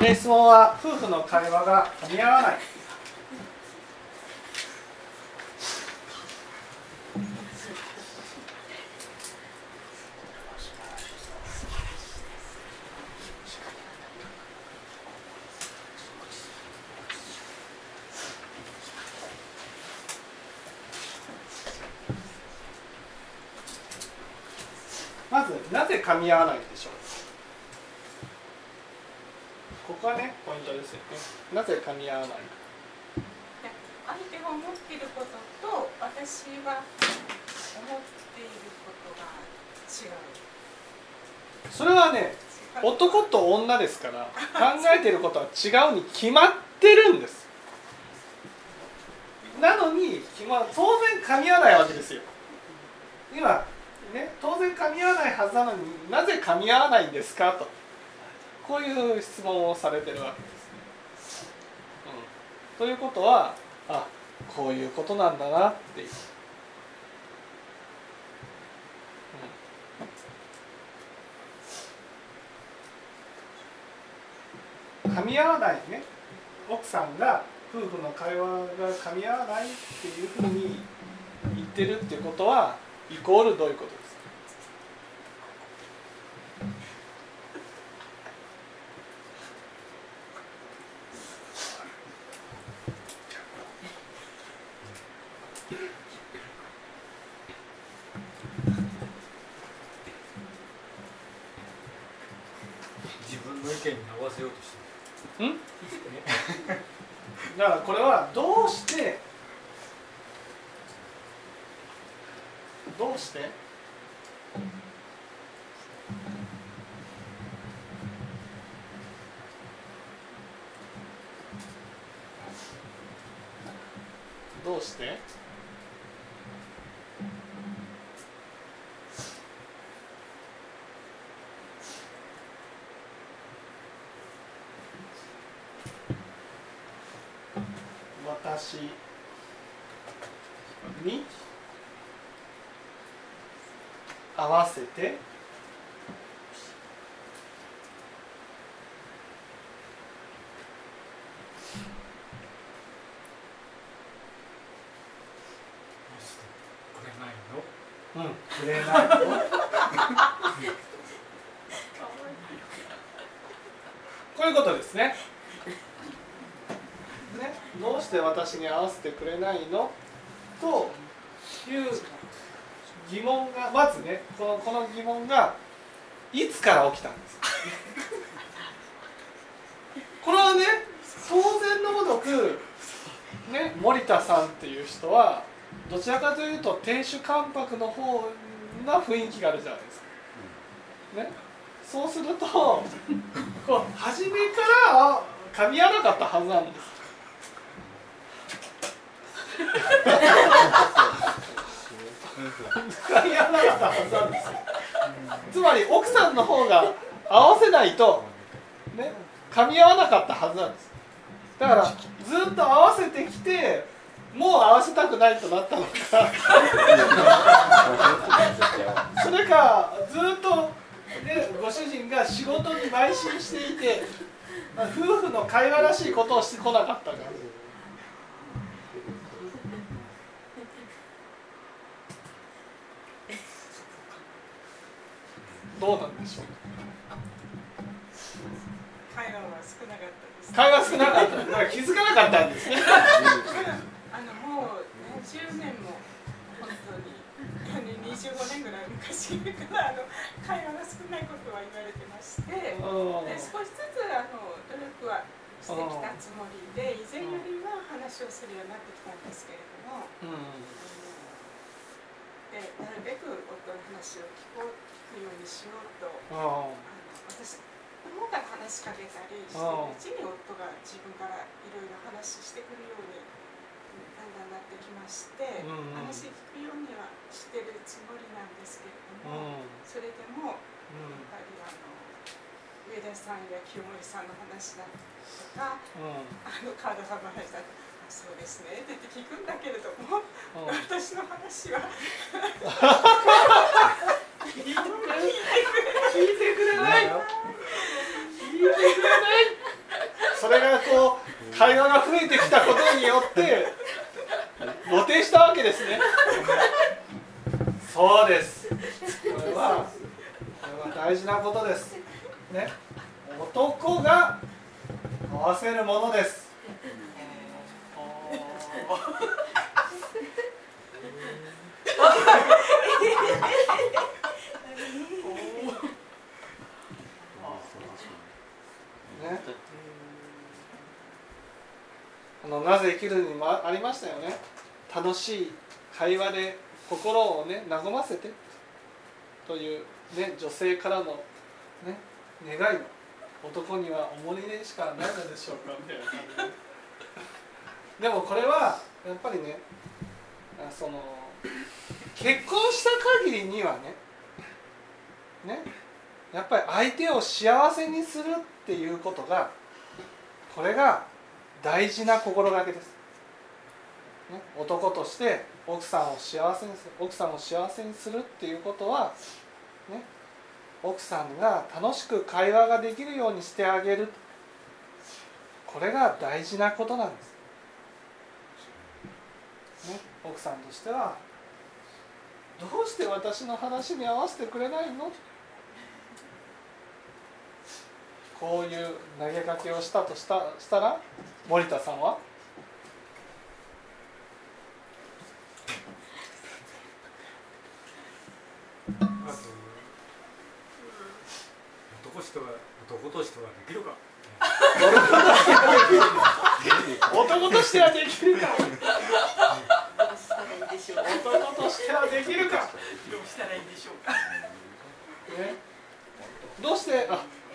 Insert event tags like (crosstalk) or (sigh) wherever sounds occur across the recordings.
で質問は夫婦の会話が噛み合わない。まずなぜ噛み合わないでしょうここはねポイントですよねなぜ噛み合わない相手が思っていることと私が思っていることが違うそれはね男と女ですから考えてることは違うに決まってるんです。なのに、ま、当然噛み合わないわけですよ。今ね当然噛み合わないはずなのになぜ噛み合わないんですかとこういう質問をされてるわけですね、うん、ということはあこういうことなんだなっていう、噛み合わないね奥さんが夫婦の会話が噛み合わないっていうふうに言ってるってことはイコールどういうことですか自分の意見に合わせようとしてんるねだからこれはどうしてどうしてどうして？私。に。合わせてこれないのうんくれないの。(laughs) こういうことですね。ねどうして私に合わせてくれないの？という疑問がまずねこのこの疑問がいつから起きたんです (laughs) これはね当然のごとくね森田さんっていう人はどちらかというと亭主関白の方な雰囲気があるじゃないですか。ね、そうするとこう初めからあ噛み合わなかったはずなんです。噛み合わなかったはずなんですよ。つまり奥さんの方が合わせないとね噛み合わなかったはずなんです。だからずっと合わせてきてもう合わせたくないとなったのか。それかずっと、ね、ご主人が仕事に邁進していて夫婦の会話らしいことをしてこなかったか。どうなんでしょう。会話は少なかったです。会話少なかった。だから気づかなかったんですね (laughs) あのもう何十年も本当にあの25年ぐらい昔からあの会話が少ないことは言われてましてで少しずつあの努力はしてきたつもりで以前よりは話をするようになってきたんですけれどもうん。でなるべく夫の話を聞こう聞くようにしようとああの私の方から話しかけたりしてるうちに夫が自分からいろいろ話してくるようになってきまして、うんうん。話聞くようにはしてるつもりなんですけれども、うん。それでもうんやっぱりあの上田さんや清盛さんの話だとかうん。あの川田さんの話だとあそうですねって言って聞くんだけれども、うん。私の話は (laughs) 聞いてくれ聞いてくれない聞いてくれない会話が増えてきたことによって露呈したわけですねそうですこれはこれは大事なことですね男が合わせるものです。ね、あのなぜ生きるにもありましたよね。楽しい会話で心をね和ませて。という、ね、女性からの、ね、願いの男には重荷でしかないのでしょうかみたいな感じで。でもこれはやっぱりねその結婚した限りにはねねやっぱり相手を幸せにするっていうことがこれが大事な心がけです、ね、男として奥さんを幸せにする奥さんを幸せにするっていうことは、ね、奥さんが楽しく会話ができるようにしてあげる。これが大事なことなんです、ね、奥さんとしてはどうして私の話に合わせてくれないの？こういう投げかけをしたとしたしたら森田さんは？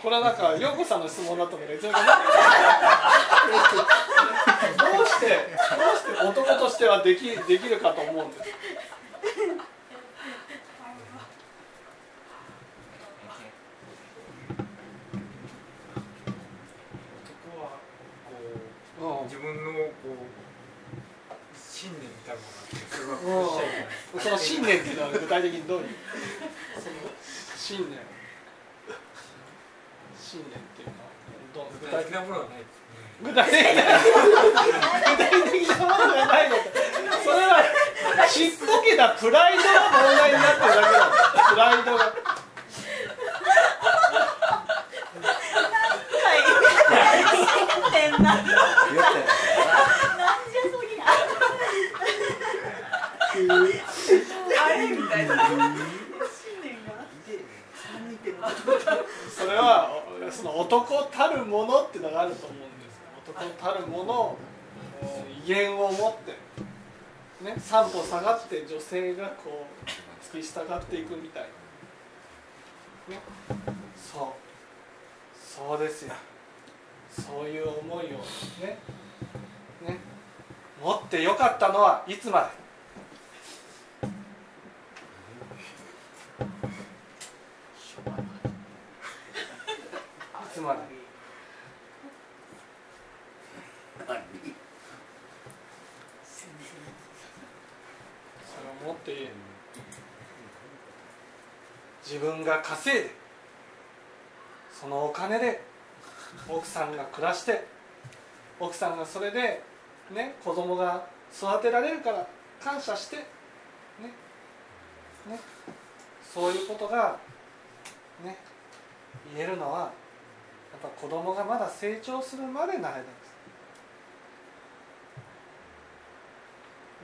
これはなんか陽子さんの質問だったのでどうしてどうして男としてはできできるかと思うんです。男はこう自分のこう信念みたいなのがその信念っていうのは具体的にどういう？信念信念っていうのはどう具体的なものはないですね具体的な具体的なものがないのそれはちっぽけなプライドが問題になってるだけなんですプライドが変ななんじゃ言ってそりゃあれみたいな信念がそれはその男たるものっていうのがあると思うんです男たるもの威厳を持ってね三歩下がって女性がこう突き従っていくみたいな、ね、そう。そうですよ。そういう思いをねね。持ってよかったのはいつまで？いつまでそれを持って自分が稼いでそのお金で奥さんが暮らして奥さんがそれでね子供が育てられるから感謝してねねそういうことがね言えるのはやっぱ子供がまだ成長するまでの間です、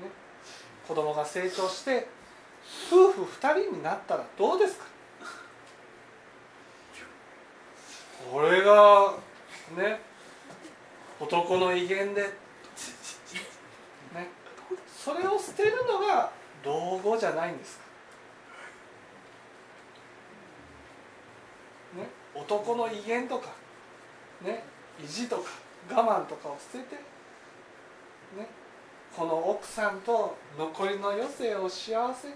ね、子供が成長して夫婦2人になったらどうですか？これがね男の威厳で、ね、それを捨てるのが老後じゃないんですか、ね、男の威厳とか、ね、意地とか我慢とかを捨てて、ね、この奥さんと残りの余生を幸せ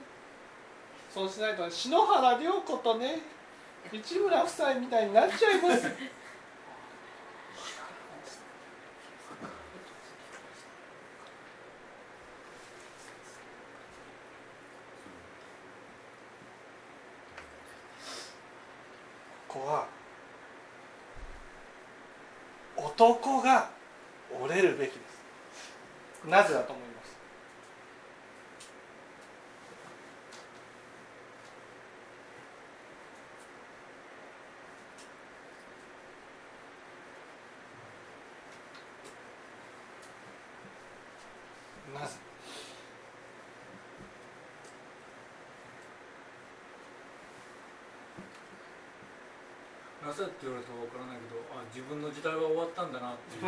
そうしないと篠原涼子とね市村夫妻みたいになっちゃいます。ここは男が折れるべきです。なぜだと思いますなぜなぜって言われたらわからないけどあ自分の時代は終わったんだなっていう。(laughs)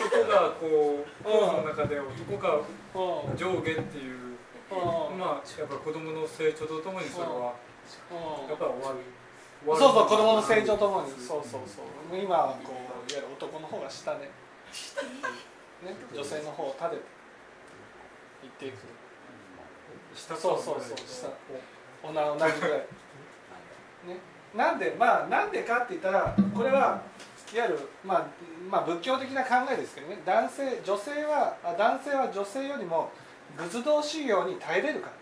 男がこう夫婦の中で男が上下っていうまあやっぱ子供の成長とともにそれはやっぱり終わる。そうそう子供の成長とともに。そうそうそう。今はこういわゆる男の方が下ねね女性の方を立てていっていくそうそうそう下同じぐらい、(laughs) ね、なんでまあなんでかって言ったらこれはいわゆる、まあ、まあ仏教的な考えですけどね。男性女性は男性は女性よりも仏道修行に耐えれるから。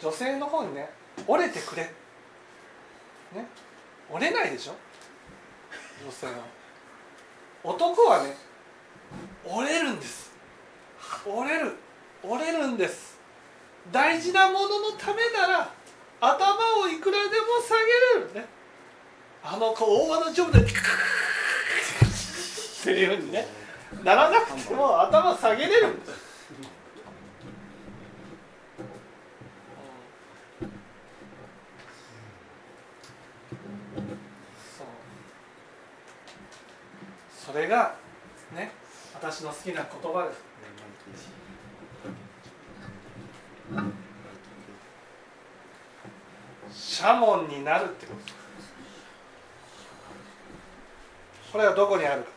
女性の方にね折れてくれ。ね。折れないでしょ？女性は。男はね折れるんです折れる折れるんです。大事なもののためなら頭をいくらでも下げる。ね。あの子大和の丈夫でっていうふうにね。ならなくても頭下げれる。んですそれがね私の好きな言葉です。シャモンになるってこと。これはどこにあるか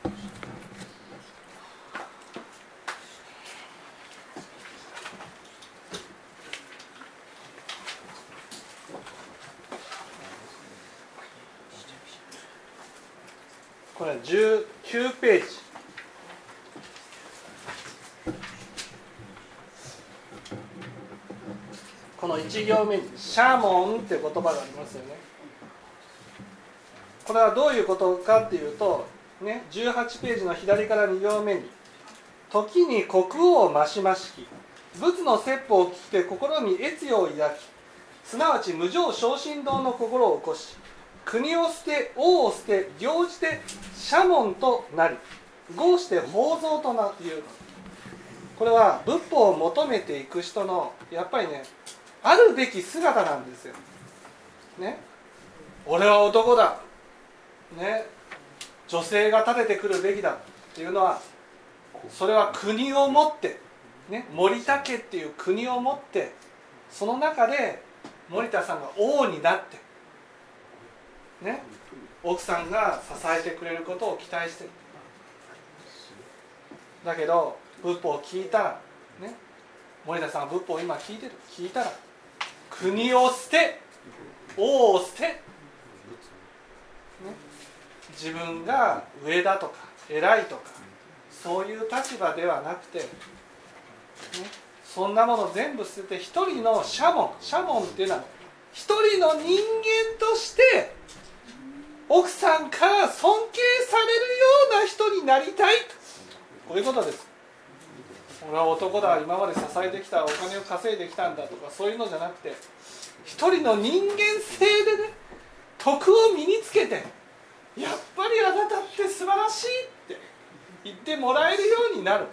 これは19ページこの1行目に「シャーモン」って言葉がありますよね。これはどういうことかっていうと、ね、18ページの左から2行目に「時に国王を増し増しき仏の説法を聞いて心に悦意を抱きすなわち無常昇進道の心を起こし国を捨て王を捨て行じて社門となり合して宝蔵となっているこれは仏法を求めていく人のやっぱりねあるべき姿なんですよ。ね。俺は男だ、ね、女性が立ててくるべきだっていうのはそれは国を持って、ね、森田家っていう国を持ってその中で森田さんが王になってね。奥さんが支えてくれることを期待してる。だけど仏法を聞いたらね。森田さんは仏法を今聞いてる。聞いたら国を捨て王を捨て、ね、自分が上だとか偉いとかそういう立場ではなくて、ね、そんなもの全部捨てて一人のシャモンシャモンっていうのは一人の人間として奥さんから尊敬されるような人になりたいこういうことです。俺は男だ今まで支えてきたお金を稼いできたんだとかそういうのじゃなくて一人の人間性でね徳を身につけてやっぱりあなたって素晴らしいって言ってもらえるようになる。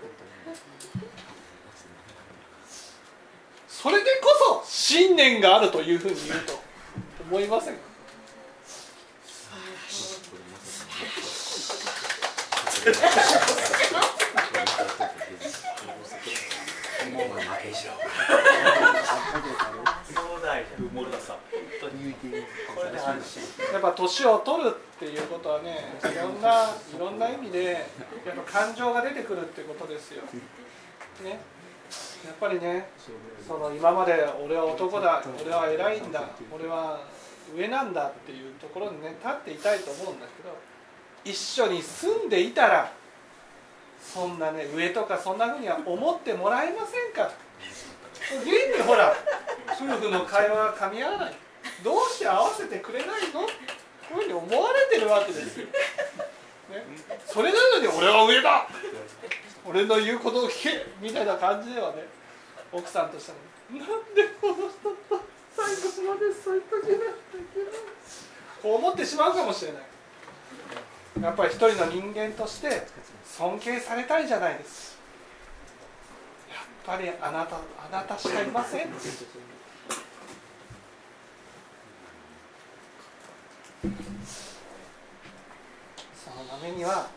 それでこそ信念があるというふうに言うと思いませんか？やっぱ年を取るっていうことはねいろんないろんな意味でやっぱ感情が出てくるってことですよ。ね、やっぱりねその今まで俺は男だ俺は偉いんだ俺は上なんだっていうところにね立っていたいと思うんだけど一緒に住んでいたらそんなね上とかそんなふうには思ってもらえませんか現にほら夫婦の会話が噛み合わない。どうして合わせてくれないの？こういうふうに思われてるわけですよ、ね、それなのに俺は上だ。俺の言うことを聞けみたいな感じではね奥さんとしてもなんでこの人と最後までそういう時なんだこう思ってしまうかもしれないやっぱり一人の人間として尊敬されたいじゃないです。やっぱりあなたあなたしかいません。そのためには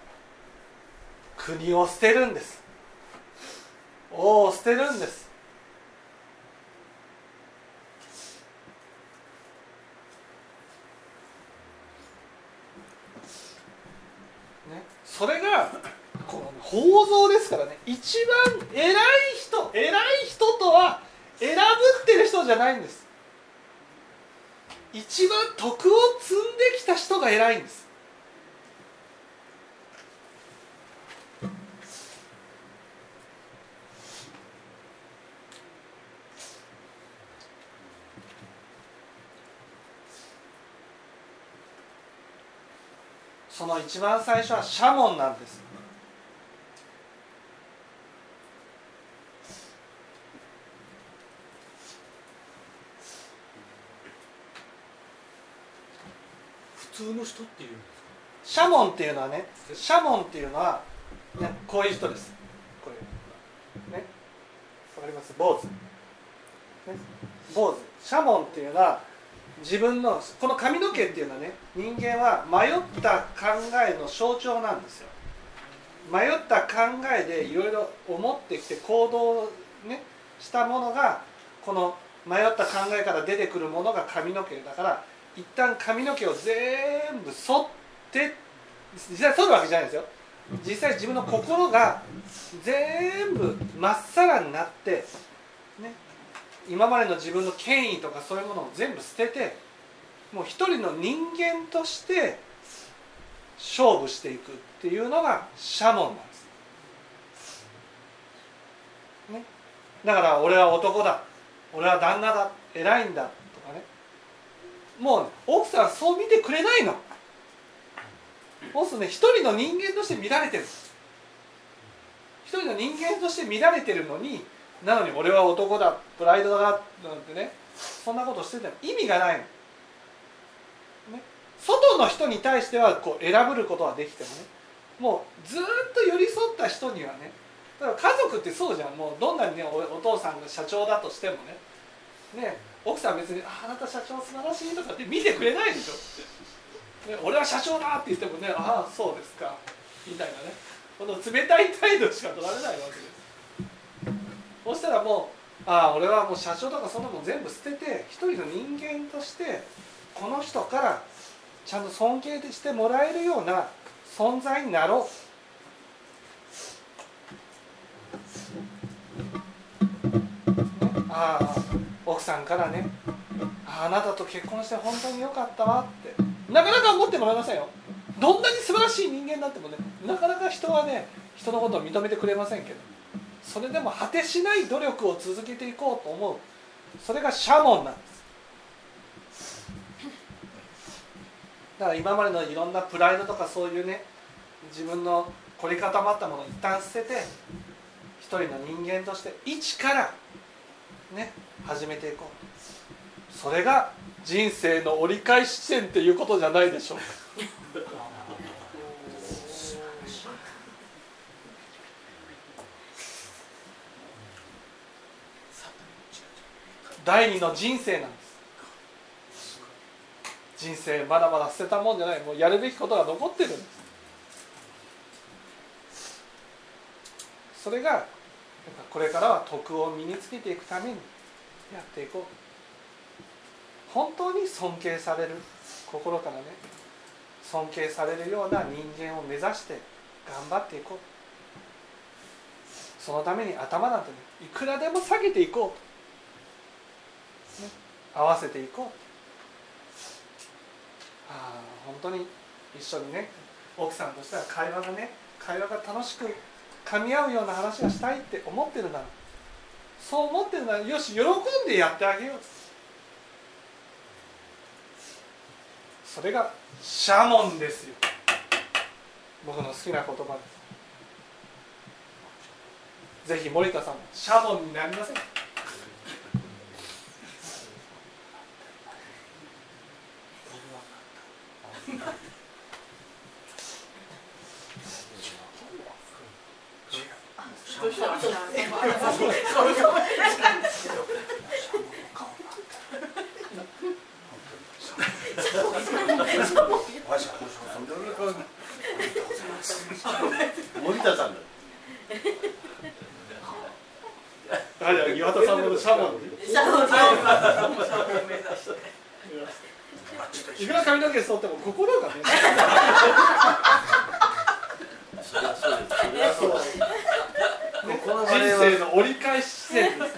国を捨てるんです。王を捨てるんですね、それがこの宝蔵ですからね。一番偉い人偉い人とは選ぶってる人じゃないんです。一番徳を積んできた人が偉いんです。その一番最初はシャモンなんです。普通の人っていうんですか？シャモンっていうのはねシャモンっていうのは、ね、こういう人です。これ。ね。わかります？坊主、ね、坊主。シャモンっていうのは自分のこの髪の毛っていうのはね人間は迷った考えの象徴なんですよ。迷った考えでいろいろ思ってきて行動ねしたものがこの迷った考えから出てくるものが髪の毛だから一旦髪の毛を全部剃って実際剃るわけじゃないですよ。実際自分の心が全部まっさらになって今までの自分の権威とかそういうものを全部捨ててもう一人の人間として勝負していくっていうのがシャモンなんです、ね、だから俺は男だ。俺は旦那だ。偉いんだとかね。もう奥さんはそう見てくれないの。そうするね。一人の人間として見られてる。一人の人間として見られてるのになのに俺は男だプライドだなんてねそんなことしてても意味がないの、ね、外の人に対してはこう選ぶることはできてもね。もうずっと寄り添った人にはね。だから家族ってそうじゃん。もうどんなにねお父さんが社長だとしてもね。ね。奥さん別に「あなた社長素晴らしい」とかって見てくれないでしょ、ね、俺は社長だって言ってもね「ああそうですか」みたいなね。この冷たい態度しか取られないわけですそしたらもうああ俺はもう社長とかそんなもん全部捨てて一人の人間としてこの人からちゃんと尊敬してもらえるような存在になろう。ああ奥さんからねあなたと結婚して本当によかったわって。なかなか思ってもらえませんよ。どんなに素晴らしい人間になってもねなかなか人はね人のことを認めてくれませんけど。それでも果てしない努力を続けていこうと思うそれがシャモンなんですだから今までのいろんなプライドとかそういうね自分の凝り固まったものを一旦捨てて一人の人間として一からね始めていこうそれが人生の折り返し地点っていうことじゃないでしょうか第二の人生なんです。人生まだまだ捨てたもんじゃない。もうやるべきことが残ってるんです。それがこれからは徳を身につけていくためにやっていこう。本当に尊敬される心からね尊敬されるような人間を目指して頑張っていこう。そのために頭なんてねいくらでも下げていこう。とね、合わせていこう。あ本当に一緒にね奥さんとしては会話がね会話が楽しく噛み合うような話がしたいって思ってるならそう思ってるならよし喜んでやってあげよう。それがシャモンですよ。僕の好きな言葉。ですぜひ森田さんもシャモンになりません。森田さんだ。あじゃ岩田さんもシャモンいくら髪の毛剃っても心がね。そりゃそうです。そりゃそうです。この人生の折り返し地点です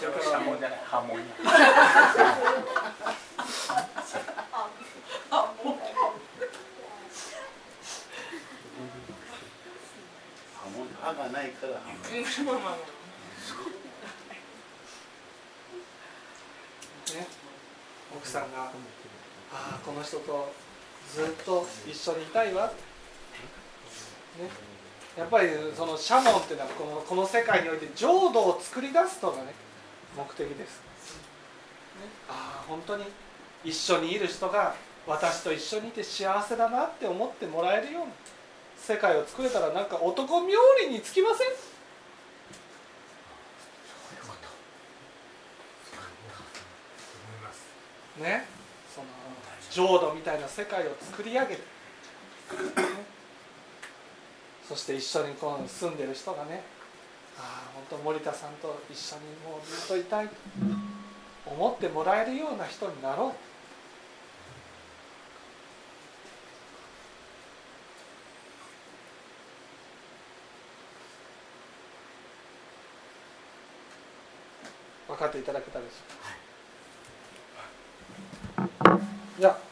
シャモンじゃない波紋歯がないからあまあまあね、奥さんが「ああこの人とずっと一緒にいたいわ」ね、やっぱりそのシャモンっていうのはこのこの世界において浄土を作り出すのがね目的です、ね、ああ本当に一緒にいる人が私と一緒にいて幸せだなって思ってもらえるような世界を作れたらなんか男冥利につきません？ね、その浄土みたいな世界を作り上げる、ね、そして一緒にこう住んでる人がねああ本当森田さんと一緒にもうずっといたいと。思ってもらえるような人になろう。分かっていただけたでしょうか、じゃあ